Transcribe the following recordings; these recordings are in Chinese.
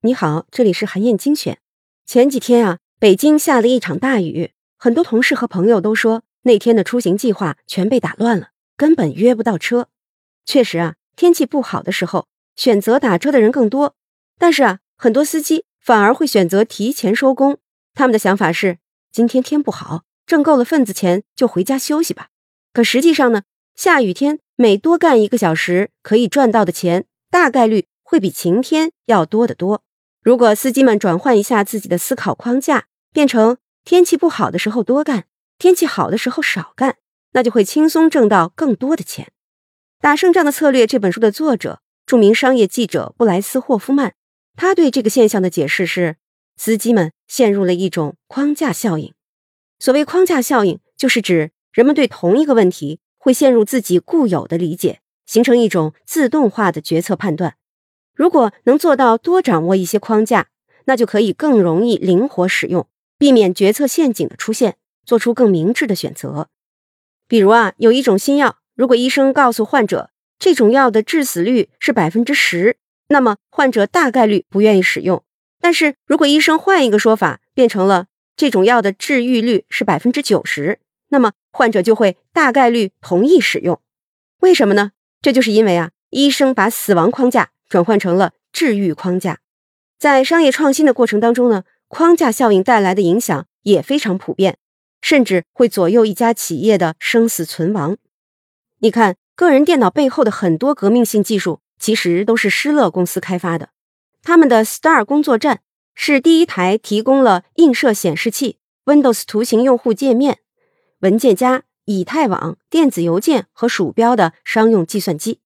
你好，这里是韩燕精选。前几天啊，北京下了一场大雨，很多同事和朋友都说那天的出行计划全被打乱了，根本约不到车。确实啊，天气不好的时候，选择打车的人更多，但是啊，很多司机反而会选择提前收工。他们的想法是，今天天不好，挣够了份子钱就回家休息吧。可实际上呢，下雨天每多干一个小时，可以赚到的钱大概率会比晴天要多得多。如果司机们转换一下自己的思考框架，变成天气不好的时候多干，天气好的时候少干，那就会轻松挣到更多的钱。《打胜仗的策略》这本书的作者，著名商业记者布莱斯霍夫曼，他对这个现象的解释是：司机们陷入了一种框架效应。所谓框架效应，就是指人们对同一个问题会陷入自己固有的理解，形成一种自动化的决策判断。如果能做到多掌握一些框架，那就可以更容易灵活使用，避免决策陷阱的出现，做出更明智的选择。比如啊，有一种新药，如果医生告诉患者这种药的致死率是百分之十，那么患者大概率不愿意使用。但是如果医生换一个说法，变成了这种药的治愈率是百分之九十，那么患者就会大概率同意使用。为什么呢？这就是因为啊，医生把死亡框架。转换成了治愈框架，在商业创新的过程当中呢，框架效应带来的影响也非常普遍，甚至会左右一家企业的生死存亡。你看，个人电脑背后的很多革命性技术，其实都是施乐公司开发的。他们的 Star 工作站是第一台提供了映射显示器、Windows 图形用户界面、文件夹、以太网、电子邮件和鼠标的商用计算机。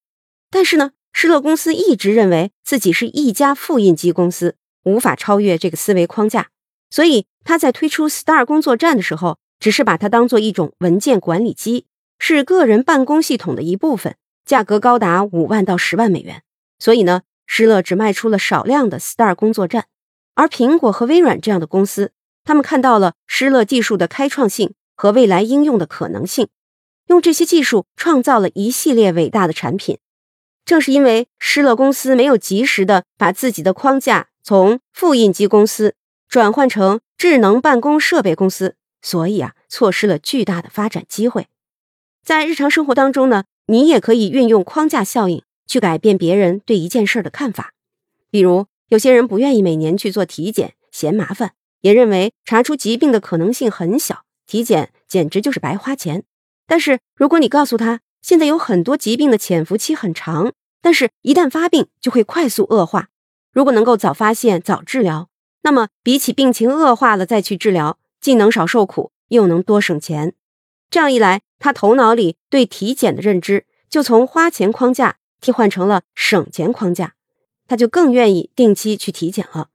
但是呢？施乐公司一直认为自己是一家复印机公司，无法超越这个思维框架，所以他在推出 Star 工作站的时候，只是把它当做一种文件管理机，是个人办公系统的一部分，价格高达五万到十万美元。所以呢，施乐只卖出了少量的 Star 工作站，而苹果和微软这样的公司，他们看到了施乐技术的开创性和未来应用的可能性，用这些技术创造了一系列伟大的产品。正是因为施乐公司没有及时的把自己的框架从复印机公司转换成智能办公设备公司，所以啊，错失了巨大的发展机会。在日常生活当中呢，你也可以运用框架效应去改变别人对一件事的看法。比如，有些人不愿意每年去做体检，嫌麻烦，也认为查出疾病的可能性很小，体检简直就是白花钱。但是，如果你告诉他，现在有很多疾病的潜伏期很长，但是，一旦发病就会快速恶化。如果能够早发现、早治疗，那么比起病情恶化了再去治疗，既能少受苦，又能多省钱。这样一来，他头脑里对体检的认知就从花钱框架替换成了省钱框架，他就更愿意定期去体检了。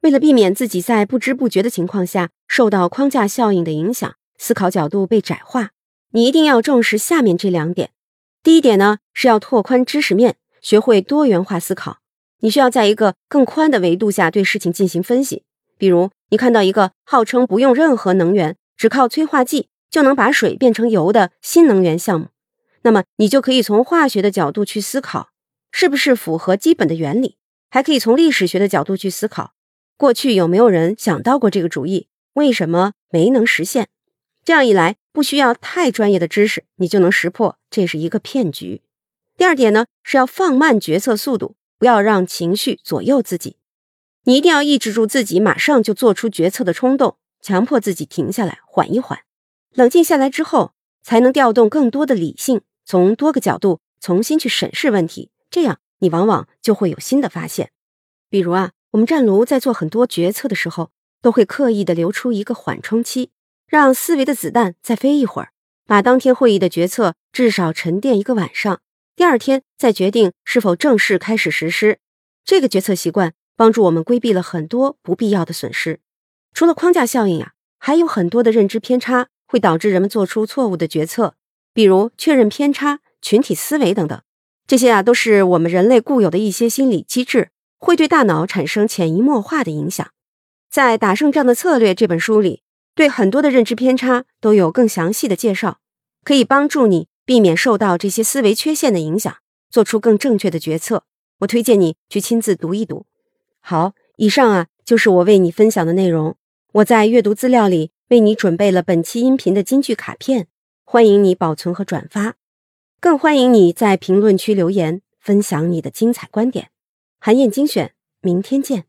为了避免自己在不知不觉的情况下受到框架效应的影响，思考角度被窄化。你一定要重视下面这两点。第一点呢，是要拓宽知识面，学会多元化思考。你需要在一个更宽的维度下对事情进行分析。比如，你看到一个号称不用任何能源，只靠催化剂就能把水变成油的新能源项目，那么你就可以从化学的角度去思考，是不是符合基本的原理？还可以从历史学的角度去思考，过去有没有人想到过这个主意？为什么没能实现？这样一来。不需要太专业的知识，你就能识破这是一个骗局。第二点呢，是要放慢决策速度，不要让情绪左右自己。你一定要抑制住自己马上就做出决策的冲动，强迫自己停下来，缓一缓，冷静下来之后，才能调动更多的理性，从多个角度重新去审视问题。这样，你往往就会有新的发现。比如啊，我们战卢在做很多决策的时候，都会刻意的留出一个缓冲期。让思维的子弹再飞一会儿，把当天会议的决策至少沉淀一个晚上，第二天再决定是否正式开始实施。这个决策习惯帮助我们规避了很多不必要的损失。除了框架效应呀，还有很多的认知偏差会导致人们做出错误的决策，比如确认偏差、群体思维等等。这些啊，都是我们人类固有的一些心理机制，会对大脑产生潜移默化的影响。在《打胜仗的策略》这本书里。对很多的认知偏差都有更详细的介绍，可以帮助你避免受到这些思维缺陷的影响，做出更正确的决策。我推荐你去亲自读一读。好，以上啊就是我为你分享的内容。我在阅读资料里为你准备了本期音频的金句卡片，欢迎你保存和转发，更欢迎你在评论区留言分享你的精彩观点。韩燕精选，明天见。